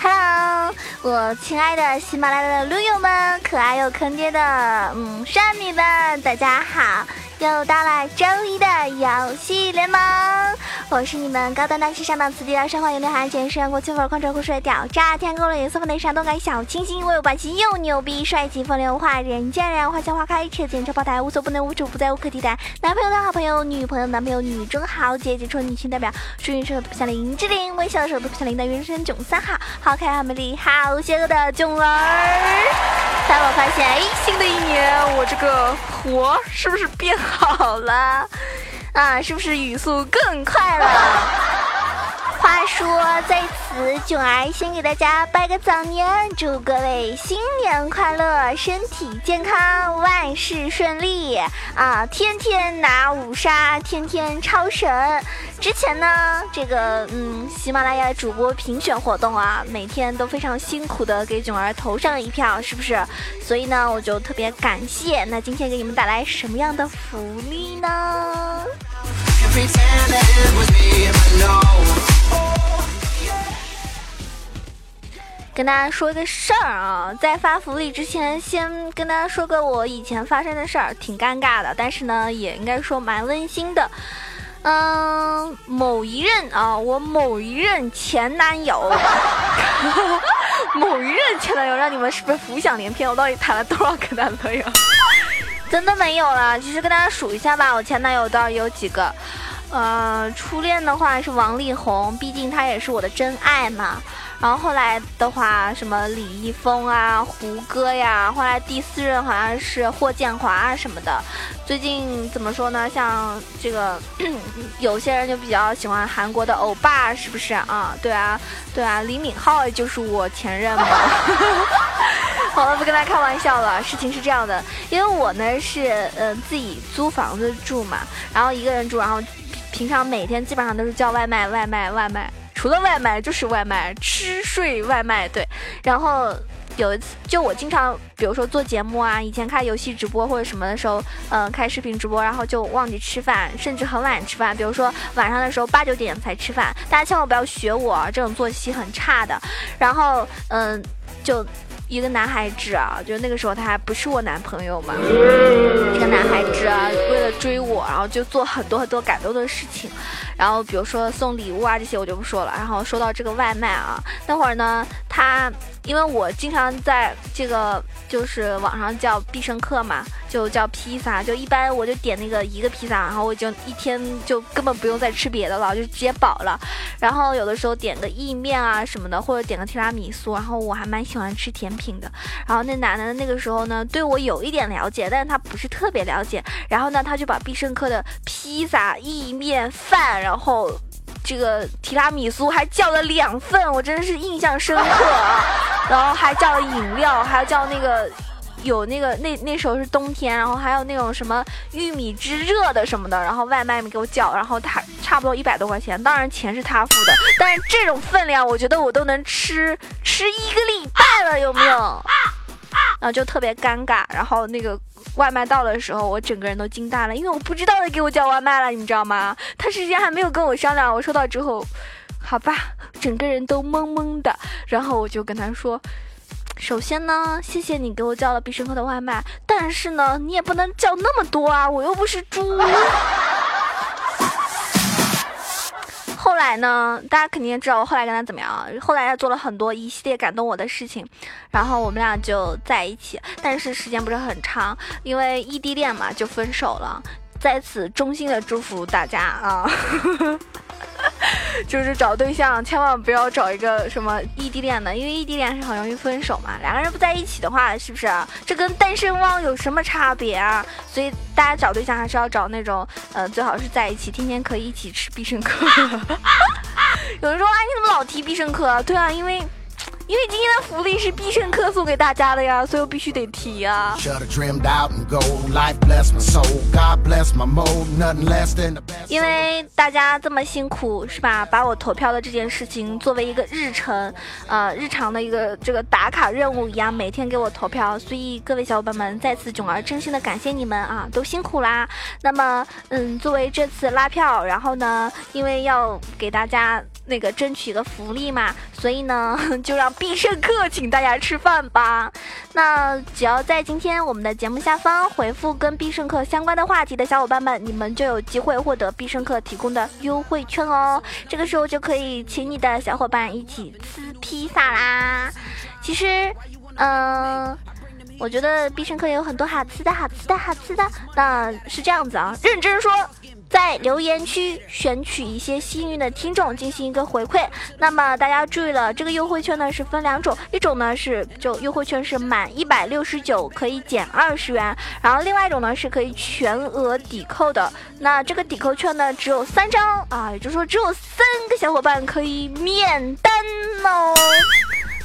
Hello，我亲爱的喜马拉雅的驴友们，可爱又坑爹的嗯山米们，大家好。又到了周一的游戏联盟，我是你们高端大气上档次第的生活有内涵、简约国气范儿、狂拽酷帅屌炸天、够了颜色粉的闪动感小清新、威武霸气又牛逼、帅气风流话人见人花见花开、车见车爆胎、无所不能、无处不在、无可替代。男朋友的好朋友、女朋友男朋友、女中豪杰、杰出女性代表、属于时都不像林志玲、微笑的时候都不像林的原生囧三号、好可爱、好美丽、好邪恶的囧儿。但我发现，哎，新的一年我这个活是不是变？好了，啊，是不是语速更快了？话说在此，囧儿先给大家拜个早年，祝各位新年快乐，身体健康，万事顺利啊！天天拿五杀，天天超神。之前呢，这个嗯，喜马拉雅主播评选活动啊，每天都非常辛苦的给囧儿投上一票，是不是？所以呢，我就特别感谢。那今天给你们带来什么样的福利呢？跟大家说个事儿啊，在发福利之前，先跟大家说个我以前发生的事儿，挺尴尬的，但是呢，也应该说蛮温馨的。嗯，某一任啊，我某一任前男友，某一任前男友，让你们是不是浮想联翩？我到底谈了多少个男朋友？真的没有了。其实跟大家数一下吧，我前男友到底有几个？呃，初恋的话是王力宏，毕竟他也是我的真爱嘛。然后后来的话，什么李易峰啊、胡歌呀，后来第四任好像是霍建华啊什么的。最近怎么说呢？像这个 有些人就比较喜欢韩国的欧巴，是不是啊？对啊，对啊，李敏镐就是我前任嘛。好了，不跟大家开玩笑了。事情是这样的，因为我呢是呃自己租房子住嘛，然后一个人住，然后平常每天基本上都是叫外卖，外卖，外卖。除了外卖就是外卖，吃睡外卖，对。然后有一次，就我经常，比如说做节目啊，以前开游戏直播或者什么的时候，嗯，开视频直播，然后就忘记吃饭，甚至很晚吃饭。比如说晚上的时候八九点才吃饭，大家千万不要学我，这种作息很差的。然后，嗯，就。一个男孩子啊，就那个时候他还不是我男朋友嘛。一个男孩子啊，为了追我，然后就做很多很多感动的事情。然后比如说送礼物啊这些我就不说了。然后说到这个外卖啊，那会儿呢，他因为我经常在这个就是网上叫必胜客嘛，就叫披萨，就一般我就点那个一个披萨，然后我就一天就根本不用再吃别的了，就直接饱了。然后有的时候点个意面啊什么的，或者点个提拉米苏，然后我还蛮喜欢吃甜。品的，然后那男的那个时候呢，对我有一点了解，但是他不是特别了解。然后呢，他就把必胜客的披萨、意面、饭，然后这个提拉米苏还叫了两份，我真的是印象深刻啊。然后还叫了饮料，还要叫那个。有那个那那时候是冬天，然后还有那种什么玉米汁热的什么的，然后外卖没给我叫，然后他差不多一百多块钱，当然钱是他付的，但是这种分量，我觉得我都能吃吃一个礼拜了，有没有？然后就特别尴尬，然后那个外卖到的时候，我整个人都惊呆了，因为我不知道他给我叫外卖了，你知道吗？他事先还没有跟我商量，我收到之后，好吧，整个人都懵懵的，然后我就跟他说。首先呢，谢谢你给我叫了必胜客的外卖，但是呢，你也不能叫那么多啊，我又不是猪。后来呢，大家肯定知道我后来跟他怎么样。后来他做了很多一系列感动我的事情，然后我们俩就在一起，但是时间不是很长，因为异地恋嘛，就分手了。在此衷心的祝福大家啊。就是找对象，千万不要找一个什么异地恋的，因为异地恋是很容易分手嘛。两个人不在一起的话，是不是？这跟单身汪有什么差别啊？所以大家找对象还是要找那种，呃，最好是在一起，天天可以一起吃必胜客。有人说，哎，你怎么老提必胜客？对啊，因为。因为今天的福利是必胜客送给大家的呀，所以我必须得提啊。因为大家这么辛苦是吧？把我投票的这件事情作为一个日程，呃，日常的一个这个打卡任务一样，每天给我投票，所以各位小伙伴们再次囧儿真心的感谢你们啊，都辛苦啦。那么，嗯，作为这次拉票，然后呢，因为要给大家那个争取一个福利嘛，所以呢，就让必胜客请大家吃饭吧。那只要在今天我们的节目下方回复跟必胜客相关的话题的小伙伴们，你们就有机会获得必胜客提供的优惠券哦。这个时候就可以请你的小伙伴一起吃披萨啦。其实，嗯。我觉得必胜客有很多好吃的好吃的好吃的，那是这样子啊，认真说，在留言区选取一些幸运的听众进行一个回馈。那么大家注意了，这个优惠券呢是分两种，一种呢是就优惠券是满一百六十九可以减二十元，然后另外一种呢是可以全额抵扣的。那这个抵扣券呢只有三张啊，也就是说只有三个小伙伴可以免单哦。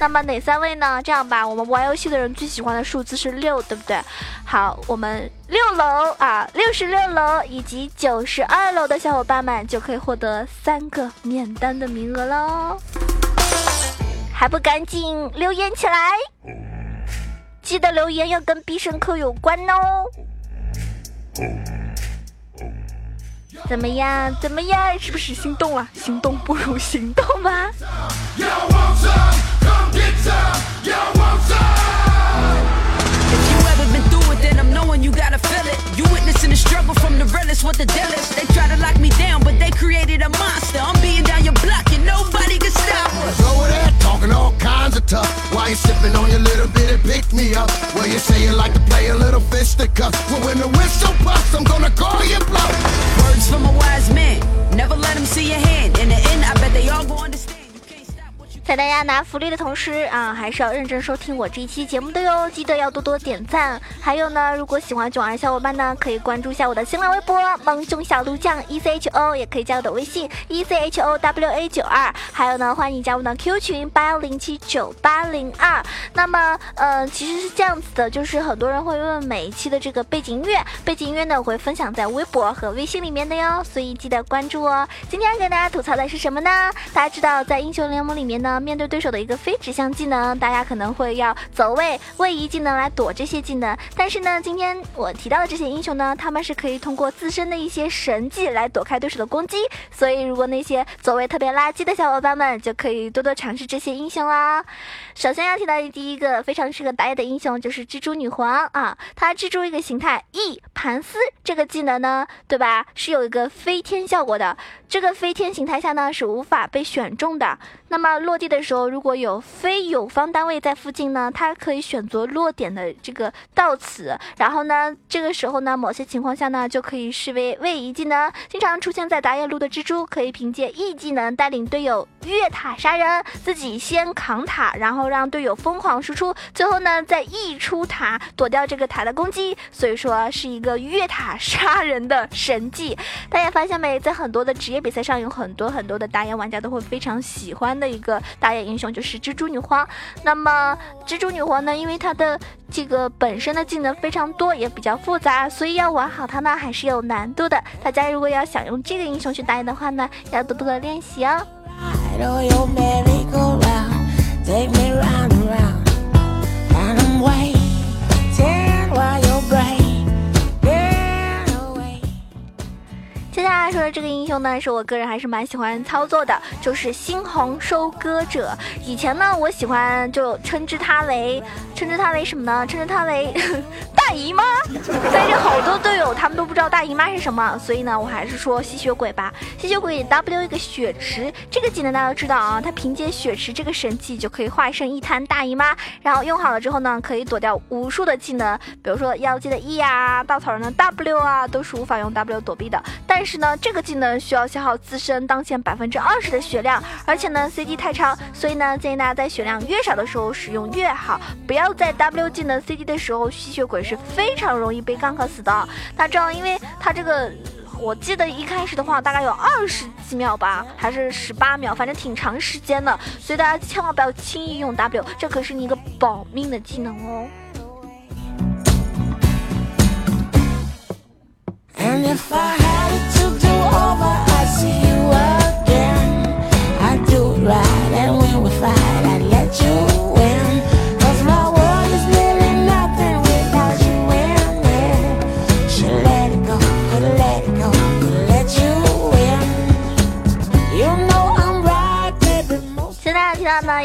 那么哪三位呢？这样吧，我们玩游戏的人最喜欢的数字是六，对不对？好，我们六楼啊，六十六楼以及九十二楼的小伙伴们就可以获得三个免单的名额喽！还不赶紧留言起来？记得留言要跟必胜客有关哦！怎么样？怎么样？是不是心动了？心动不如行动吗？If you ever been through it, then I'm knowing you gotta feel it. You witnessing the struggle from the realest with the dealest. They try to lock me down, but they created a monster. I'm being down your block and nobody can stop us. Over there talking all kinds of tough. Why you sipping on your little bit pick me up? Well, you say you like to play a little fisticuff. Well, when the whistle puffs, I'm gonna call you bluff. Words from a wise man. Never let them see your hand. In the end, I bet they all go understand. 在大家拿福利的同时啊，还是要认真收听我这一期节目的哟。记得要多多点赞。还有呢，如果喜欢囧儿小伙伴呢，可以关注一下我的新浪微博“萌熊小鹿酱 E C H O”，也可以加我的微信 “E C H O W A 九二”。还有呢，欢迎加入我的 Q 群八幺零七九八零二。那么，呃，其实是这样子的，就是很多人会问每一期的这个背景音乐，背景音乐呢我会分享在微博和微信里面的哟，所以记得关注哦。今天跟大家吐槽的是什么呢？大家知道在英雄联盟里面呢。面对对手的一个非指向技能，大家可能会要走位、位移技能来躲这些技能。但是呢，今天我提到的这些英雄呢，他们是可以通过自身的一些神技来躲开对手的攻击。所以，如果那些走位特别垃圾的小伙伴们，就可以多多尝试这些英雄啦。首先要提到的第一个非常适合打野的英雄就是蜘蛛女皇啊，她蜘蛛一个形态 E 盘丝这个技能呢，对吧？是有一个飞天效果的。这个飞天形态下呢，是无法被选中的。那么落地的时候，如果有非友方单位在附近呢，它可以选择落点的这个到此，然后呢，这个时候呢，某些情况下呢，就可以视为位移技能。经常出现在打野路的蜘蛛，可以凭借 E 技能带领队友越塔杀人，自己先扛塔，然后让队友疯狂输出，最后呢再溢出塔躲掉这个塔的攻击。所以说是一个越塔 杀人的神技。大家发现没，在很多的职业比赛上，有很多很多的打野玩家都会非常喜欢。的一个打野英雄就是蜘蛛女皇。那么蜘蛛女皇呢，因为她的这个本身的技能非常多，也比较复杂，所以要玩好它呢还是有难度的。大家如果要想用这个英雄去打野的话呢，要多多的练习哦。接下来说的这个英雄呢，是我个人还是蛮喜欢操作的，就是猩红收割者。以前呢，我喜欢就称之他为，称之他为什么呢？称之他为大姨妈。但是好多队友他们都不知道大姨妈是什么，所以呢，我还是说吸血鬼吧。吸血鬼 W 一个血池，这个技能大家都知道啊，他凭借血池这个神器就可以化身一滩大姨妈，然后用好了之后呢，可以躲掉无数的技能，比如说妖姬的 E 啊，稻草人的 W 啊，都是无法用 W 躲避的。但是呢，这个技能需要消耗自身当前百分之二十的血量，而且呢，CD 太长，所以呢，建议大家在血量越少的时候使用越好，不要在 W 技能 CD 的时候，吸血鬼是非常容易被 gank 死的。大家知道，因为它这个。我记得一开始的话大概有二十几秒吧，还是十八秒，反正挺长时间的，所以大家千万不要轻易用 W，这可是你一个保命的技能哦。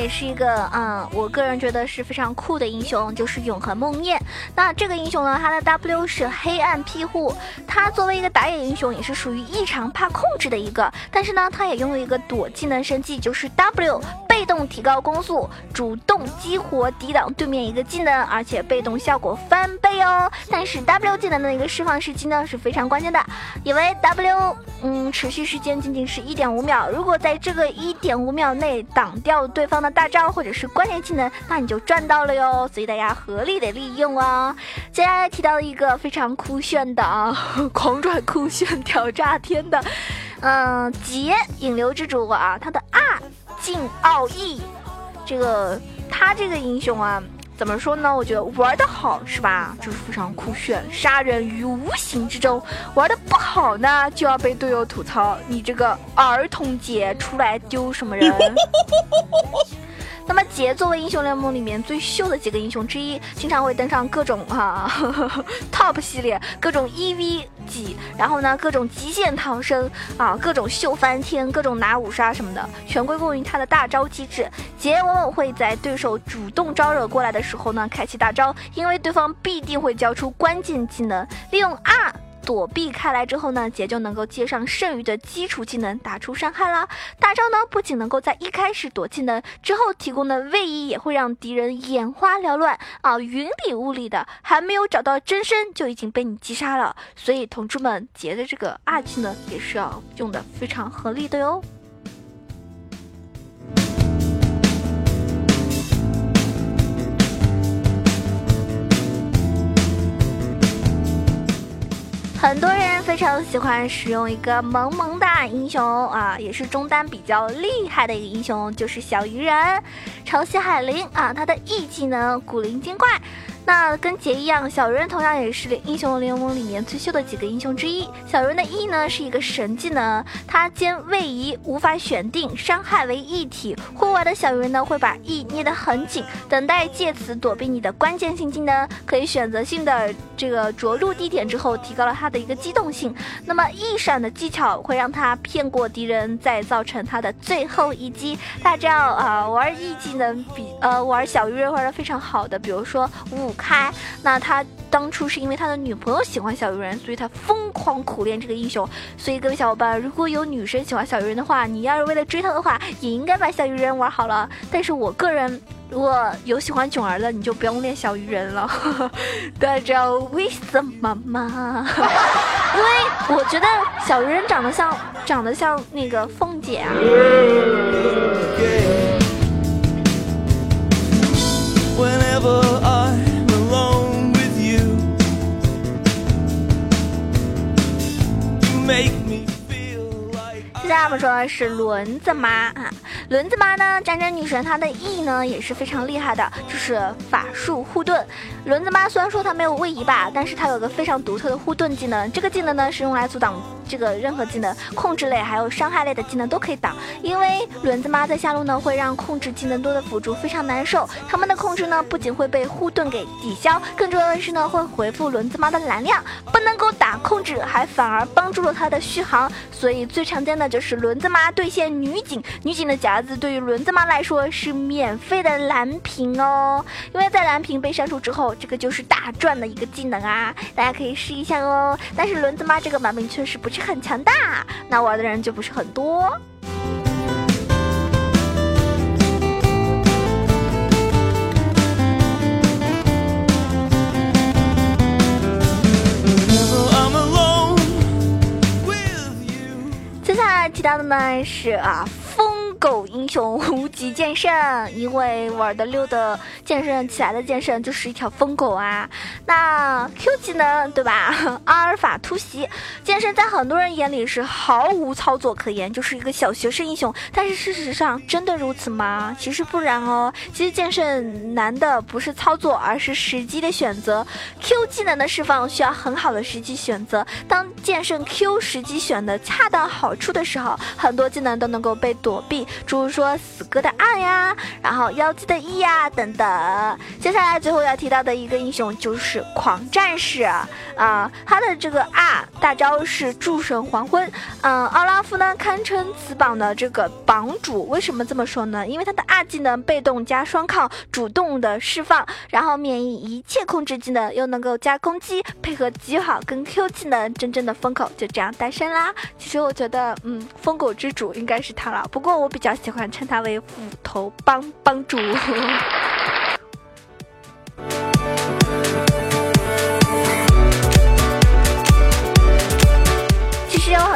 也是一个，嗯，我个人觉得是非常酷的英雄，就是永恒梦魇。那这个英雄呢，他的 W 是黑暗庇护。他作为一个打野英雄，也是属于异常怕控制的一个。但是呢，他也拥有一个躲技能升级，就是 W。被动提高攻速，主动激活抵挡对面一个技能，而且被动效果翻倍哦。但是 W 技能的一个释放时机呢是非常关键的，因为 W 嗯持续时间仅仅是一点五秒，如果在这个一点五秒内挡掉对方的大招或者是关键技能，那你就赚到了哟。所以大家合理的利用啊。接下来提到一个非常酷炫的啊，狂拽酷炫屌炸天的，嗯，劫引流之主啊，他的敬。奥义，这个他这个英雄啊，怎么说呢？我觉得玩的好是吧？就是非常酷炫，杀人于无形之中；玩的不好呢，就要被队友吐槽，你这个儿童节出来丢什么人？杰作为英雄联盟里面最秀的几个英雄之一，经常会登上各种哈 top 系列，各种 EV 几，然后呢各种极限逃生啊，各种秀翻天，各种拿五杀什么的，全归功于他的大招机制。杰往往会在对手主动招惹过来的时候呢，开启大招，因为对方必定会交出关键技能，利用 R。躲避开来之后呢，杰就能够接上剩余的基础技能，打出伤害啦。大招呢，不仅能够在一开始躲技能，之后提供的位移也会让敌人眼花缭乱啊，云里雾里的，还没有找到真身就已经被你击杀了。所以同志们，杰的这个二技能也是要用的非常合理的哟。很多人非常喜欢使用一个萌萌哒英雄啊，也是中单比较厉害的一个英雄，就是小鱼人，潮汐海灵啊，他的 E 技能古灵精怪。那跟杰一样，小鱼人同样也是英雄联盟里面最秀的几个英雄之一。小鱼人的 E 呢是一个神技能，它兼位移，无法选定，伤害为一体。户外的小鱼人呢会把 E 捏得很紧，等待借此躲避你的关键性技能，可以选择性的这个着陆地点之后，提高了它的一个机动性。那么 E 闪的技巧会让他骗过敌人，再造成他的最后一击。大家知道啊，玩 E 技能比呃玩小鱼人玩的非常好的，比如说五。开，那他当初是因为他的女朋友喜欢小鱼人，所以他疯狂苦练这个英雄。所以各位小伙伴，如果有女生喜欢小鱼人的话，你要是为了追她的话，也应该把小鱼人玩好了。但是我个人，如果有喜欢囧儿的，你就不用练小鱼人了。大家知道为什么吗？因为我觉得小鱼人长得像，长得像那个凤姐啊。接下来我们说是轮子妈啊，轮子妈呢，战争女神她的 E 呢也是非常厉害的，就是法术护盾。轮子妈虽然说她没有位移吧，但是她有个非常独特的护盾技能，这个技能呢是用来阻挡。这个任何技能、控制类还有伤害类的技能都可以挡，因为轮子妈在下路呢会让控制技能多的辅助非常难受。他们的控制呢不仅会被护盾给抵消，更重要的是呢会回复轮子妈的蓝量，不能够打控制，还反而帮助了他的续航。所以最常见的就是轮子妈对线女警，女警的夹子对于轮子妈来说是免费的蓝屏哦，因为在蓝屏被删除之后，这个就是大赚的一个技能啊，大家可以试一下哦。但是轮子妈这个版本确实不是。很强大，那玩的人就不是很多。接下来提到的呢是啊。疯狗英雄无极剑圣，因为玩的溜的剑圣起来的剑圣就是一条疯狗啊。那 Q 技能对吧？阿尔法突袭剑圣在很多人眼里是毫无操作可言，就是一个小学生英雄。但是事实上真的如此吗？其实不然哦。其实剑圣难的不是操作，而是时机的选择。Q 技能的释放需要很好的时机选择。当剑圣 Q 时机选的恰到好处的时候，很多技能都能够被躲避。诸如说死哥的 R 呀，然后妖姬的 E 呀等等。接下来最后要提到的一个英雄就是狂战士啊，他的这个 R 大招是诸神黄昏。嗯，奥拉夫呢堪称此榜的这个榜主。为什么这么说呢？因为他的 R 技能被动加双抗，主动的释放，然后免疫一切控制技能，又能够加攻击，配合极好，跟 Q 技能真正的风口就这样诞生啦。其实我觉得，嗯，疯狗之主应该是他了。不过我比较喜欢称他为斧头帮帮主。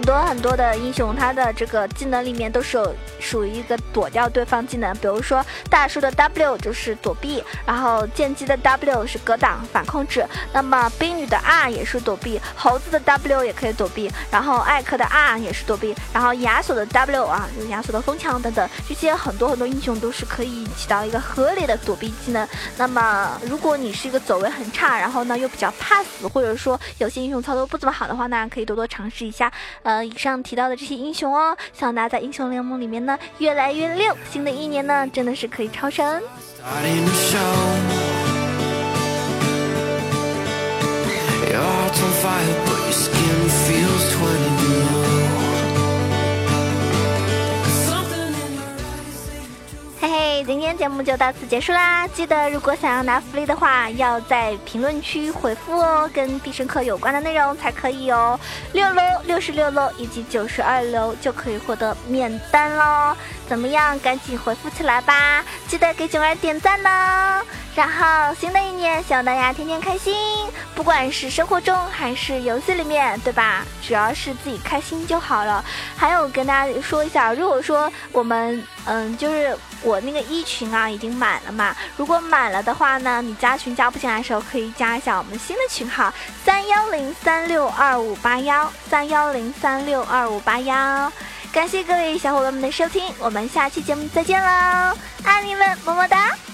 很多很多的英雄，他的这个技能里面都是有。属于一个躲掉对方技能，比如说大树的 W 就是躲避，然后剑姬的 W 是格挡反控制，那么冰女的 R 也是躲避，猴子的 W 也可以躲避，然后艾克的 R 也是躲避，然后亚索的 W 啊，就是亚索的风墙等等，这些很多很多英雄都是可以起到一个合理的躲避技能。那么如果你是一个走位很差，然后呢又比较怕死，或者说有些英雄操作不怎么好的话呢，可以多多尝试一下，呃以上提到的这些英雄哦，希望大家在英雄联盟里面呢。越来越溜，新的一年呢，真的是可以超神。节目就到此结束啦！记得如果想要拿福利的话，要在评论区回复哦，跟必胜客有关的内容才可以哦。六楼、六十六楼以及九十二楼就可以获得免单喽！怎么样？赶紧回复起来吧！记得给囧儿点赞呢！然后新的一年，希望大家天天开心，不管是生活中还是游戏里面，对吧？只要是自己开心就好了。还有跟大家说一下，如果说我们，嗯，就是。我那个一群啊已经满了嘛，如果满了的话呢，你加群加不进来的时候，可以加一下我们新的群号三幺零三六二五八幺三幺零三六二五八幺。感谢各位小伙伴们的收听，我们下期节目再见喽，爱你们，么么哒。